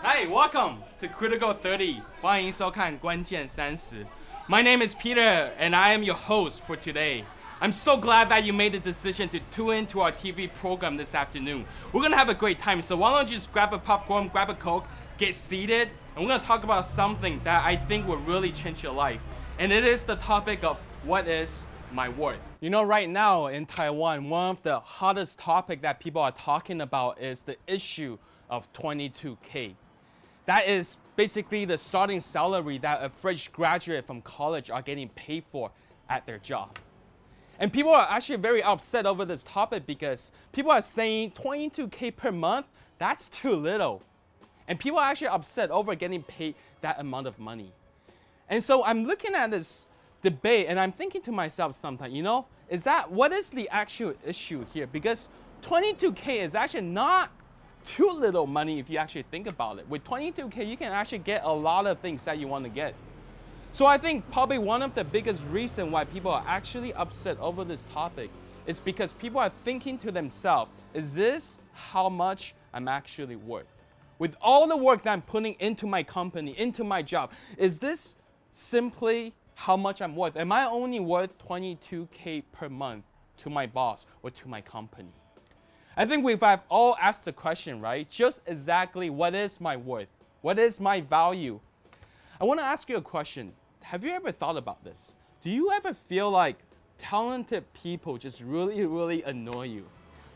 Hi, welcome to Critical 30. 欢迎收看关键三十. My name is Peter, and I am your host for today. I'm so glad that you made the decision to tune into our TV program this afternoon. We're gonna have a great time, so why don't you just grab a popcorn, grab a coke, get seated, and we're gonna talk about something that I think will really change your life. And it is the topic of what is my worth. You know, right now in Taiwan, one of the hottest topic that people are talking about is the issue of 22K. That is basically the starting salary that a fresh graduate from college are getting paid for at their job. And people are actually very upset over this topic because people are saying 22K per month, that's too little. And people are actually upset over getting paid that amount of money. And so I'm looking at this debate and I'm thinking to myself sometimes, you know, is that what is the actual issue here? Because 22K is actually not too little money if you actually think about it. With 22K, you can actually get a lot of things that you want to get. So I think probably one of the biggest reasons why people are actually upset over this topic is because people are thinking to themselves, is this how much I'm actually worth? With all the work that I'm putting into my company, into my job, is this simply how much I'm worth? Am I only worth 22K per month to my boss or to my company? I think we've all asked the question, right? Just exactly what is my worth? What is my value? I want to ask you a question. Have you ever thought about this? Do you ever feel like talented people just really, really annoy you?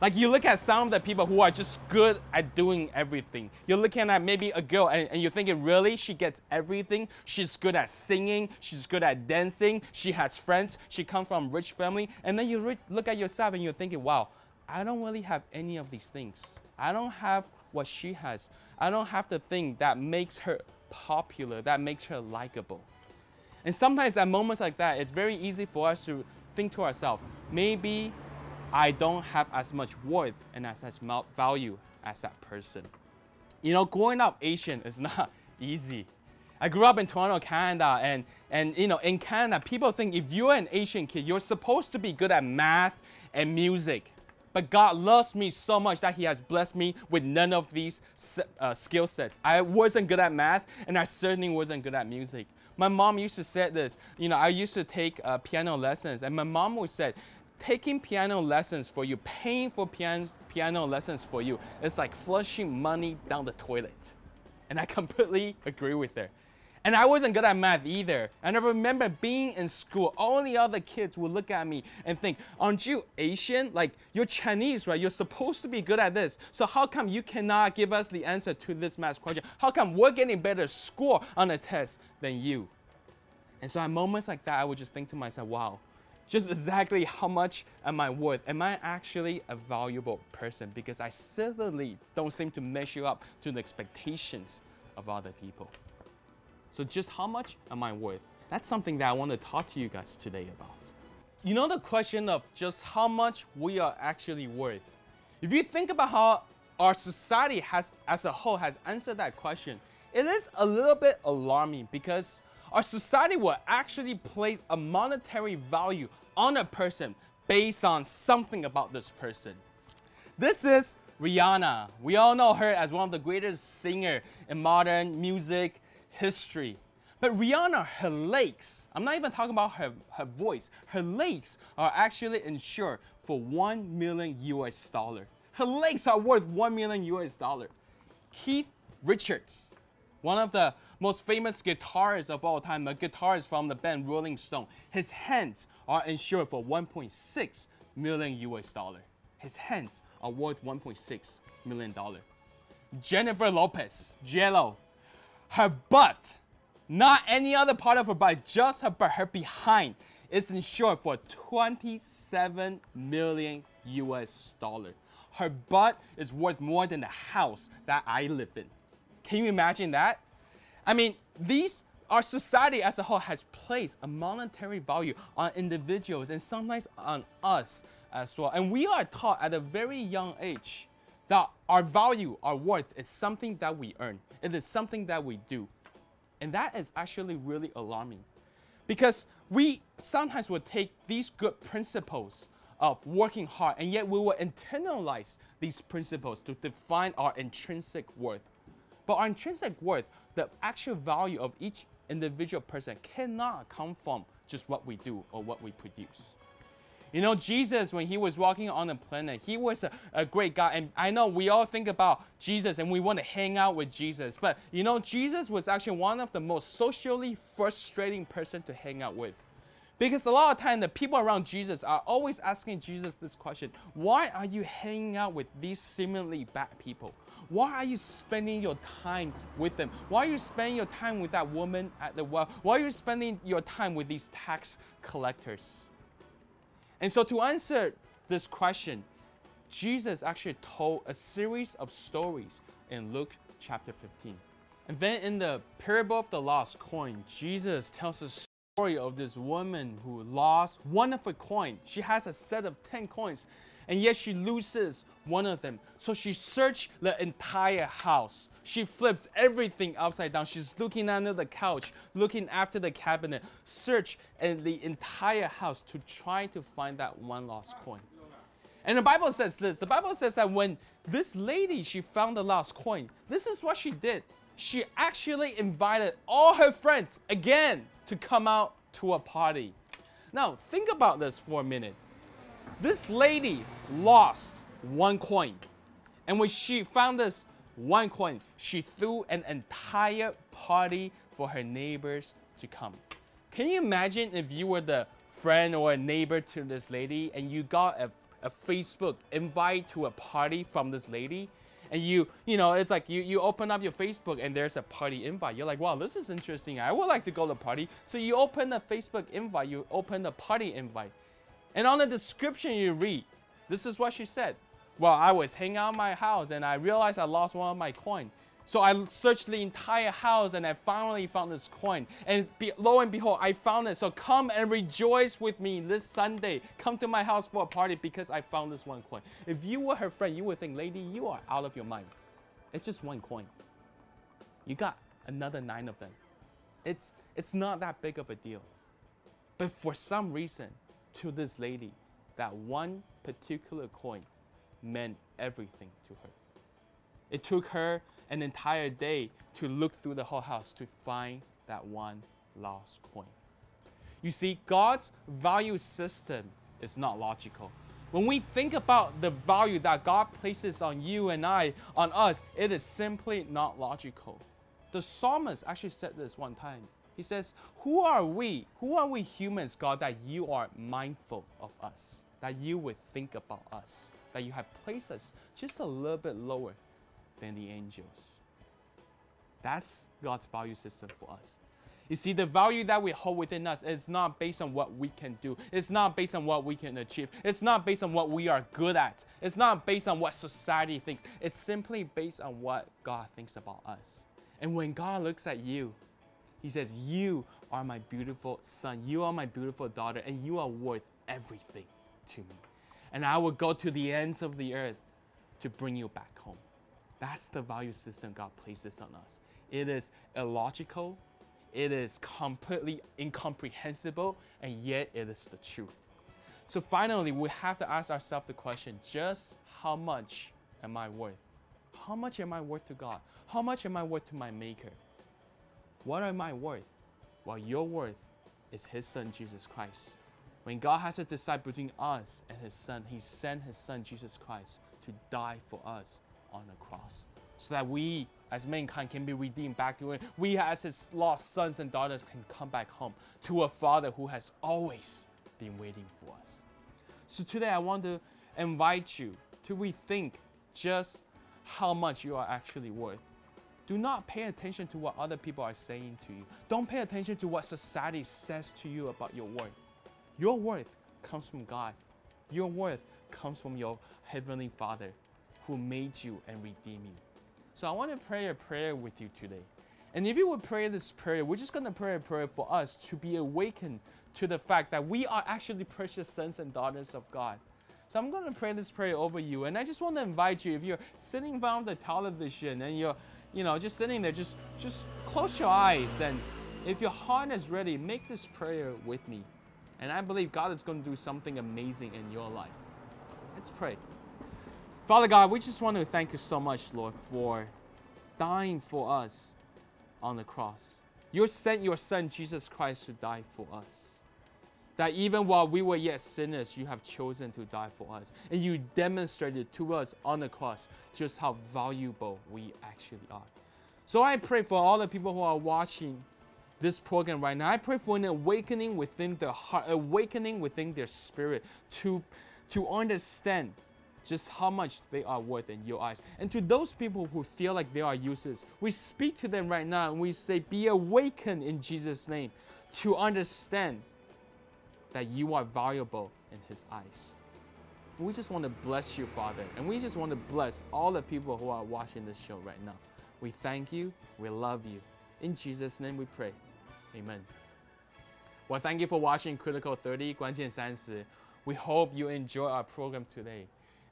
Like you look at some of the people who are just good at doing everything. You're looking at maybe a girl and, and, you're thinking, really? She gets everything? She's good at singing, she's good at dancing, she has friends, she comes from rich family. And then you re- look at yourself and you're thinking, wow, I don't really have any of these things. I don't have what she has. I don't have the thing that makes her popular, that makes her likable. And sometimes at moments like that, it's very easy for us to think to ourselves, maybe I don't have as much worth and as much value as that person. You know, growing up Asian is not easy. I grew up in Toronto, Canada, and, and you know, in Canada, people think if you're an Asian kid, you're supposed to be good at math and music. But God loves me so much that He has blessed me with none of these uh, skill sets. I wasn't good at math, and I certainly wasn't good at music. My mom used to say this. You know, I used to take uh, piano lessons, and my mom would say, taking piano lessons for you, paying for piano, piano lessons for you, it's like flushing money down the toilet. And I completely agree with her. And I wasn't good at math either. And I remember being in school, all the other kids would look at me and think, Aren't you Asian? Like, you're Chinese, right? You're supposed to be good at this. So, how come you cannot give us the answer to this math question? How come we're getting better score on a test than you? And so, at moments like that, I would just think to myself, Wow, just exactly how much am I worth? Am I actually a valuable person? Because I certainly don't seem to measure up to the expectations of other people. So just how much am I worth? That's something that I want to talk to you guys today about. You know the question of just how much we are actually worth. If you think about how our society has as a whole has answered that question, it is a little bit alarming because our society will actually place a monetary value on a person based on something about this person. This is Rihanna. We all know her as one of the greatest singer in modern music history. But Rihanna, her legs, I'm not even talking about her, her voice, her legs are actually insured for 1 million US dollar. Her legs are worth 1 million US dollar. Keith Richards, one of the most famous guitarists of all time, a guitarist from the band Rolling Stone, his hands are insured for 1.6 million US dollar. His hands are worth 1.6 million dollar. Jennifer Lopez, JLo, her butt, not any other part of her butt, just her butt, her behind, is insured for 27 million US dollar. Her butt is worth more than the house that I live in. Can you imagine that? I mean, these our society as a whole has placed a monetary value on individuals and sometimes on us as well. And we are taught at a very young age that our value, our worth is something that we earn. It is something that we do. And that is actually really alarming because we sometimes will take these good principles of working hard and yet we will internalize these principles to define our intrinsic worth. But our intrinsic worth, the actual value of each individual person, cannot come from just what we do or what we produce. You know, Jesus, when he was walking on the planet, he was a, a, great guy. And I know we all think about Jesus and we want to hang out with Jesus. But, you know, Jesus was actually one of the most socially frustrating person to hang out with. Because a lot of time the people around Jesus are always asking Jesus this question Why are you hanging out with these seemingly bad people? Why are you spending your time with them? Why are you spending your time with that woman at the well? Why are you spending your time with these tax collectors? And so, to answer this question, Jesus actually told a series of stories in Luke chapter 15. And then in the parable of the lost coin, Jesus tells a story of this woman who lost one of her coin. She has a set of 10 coins, and yet she loses one of them. So she searched the entire house. She flips everything upside down. She's looking under the couch, looking after the cabinet, search in the entire house to try to find that one lost coin. And the Bible says this. The Bible says that when this lady she found the lost coin, this is what she did. She actually invited all her friends again to come out to a party. Now, think about this for a minute. This lady lost one coin. And when she found this one coin, she threw an entire party for her neighbors to come. Can you imagine if you were the friend or a neighbor to this lady and you got a, a Facebook invite to a party from this lady? and you you know it's like you, you open up your facebook and there's a party invite you're like wow this is interesting i would like to go to the party so you open the facebook invite you open the party invite and on the description you read this is what she said well i was hanging out my house and i realized i lost one of my coin so I searched the entire house and I finally found this coin. And be, lo and behold, I found it. So come and rejoice with me this Sunday. Come to my house for a party because I found this one coin. If you were her friend, you would think, lady, you are out of your mind. It's just one coin. You got another nine of them. It's, it's not that big of a deal. But for some reason, to this lady, that one particular coin meant everything to her. It took her an entire day to look through the whole house to find that one lost coin. You see, God's value system is not logical. When we think about the value that God places on you and I, on us, it is simply not logical. The psalmist actually said this one time. He says, Who are we? Who are we humans, God, that you are mindful of us? That you would think about us? That you have placed us just a little bit lower than the angels. That's God's value system for us. You see, the value that we hold within us is not based on what we can do. It's not based on what we can achieve. It's not based on what we are good at. It's not based on what society thinks. It's simply based on what God thinks about us. And when God looks at you, He says, You are my beautiful son. You are my beautiful daughter, and you are worth everything to me. And I will go to the ends of the earth to bring you back home. That's the value system God places on us. It is illogical, it is completely incomprehensible, and yet it is the truth. So finally, we have to ask ourselves the question just how much am I worth? How much am I worth to God? How much am I worth to my Maker? What am I worth? Well, your worth is His Son, Jesus Christ. When God has to decide between us and His Son, He sent His Son, Jesus Christ, to die for us on the cross so that we as mankind can be redeemed back to Him. We as His lost sons and daughters can come back home to a Father who has always been waiting for us. So today I want to invite you to rethink just how much you are actually worth. Do not pay attention to what other people are saying to you. Don't pay attention to what society says to you about your worth. Your worth comes from God. Your worth comes from your Heavenly Father who made you and redeemed you. So I want to pray a prayer with you today. And if you would pray this prayer, we're just going to pray a prayer for us to be awakened to the fact that we are actually precious sons and daughters of God. So I'm going to pray this prayer over you. And I just want to invite you, if you're sitting of the television and you're, you know, just sitting there, just, just close your eyes. And if your heart is ready, make this prayer with me. And I believe God is going to do something amazing in your life. Let's pray. Father God, we just want to thank you so much, Lord, for dying for us on the cross. You sent your Son, Jesus Christ, to die for us. That even while we were yet sinners, you have chosen to die for us. And you demonstrated to us on the cross just how valuable we actually are. So I pray for all the people who are watching this program right now. I pray for an awakening within their heart, awakening within their spirit to, to understand just how much they are worth in your eyes. And to those people who feel like they are useless, we speak to them right now and we say, Be awakened in Jesus' name to understand that you are valuable in His eyes. We just want to bless you, Father, and we just want to bless all the people who are watching this show right now. We thank you, we love you. In Jesus' name we pray. Amen. Well, thank you for watching Critical 30, 关键三十. We hope you enjoy our program today.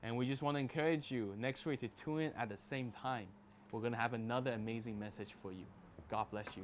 And we just want to encourage you next week to tune in at the same time. We're going to have another amazing message for you. God bless you.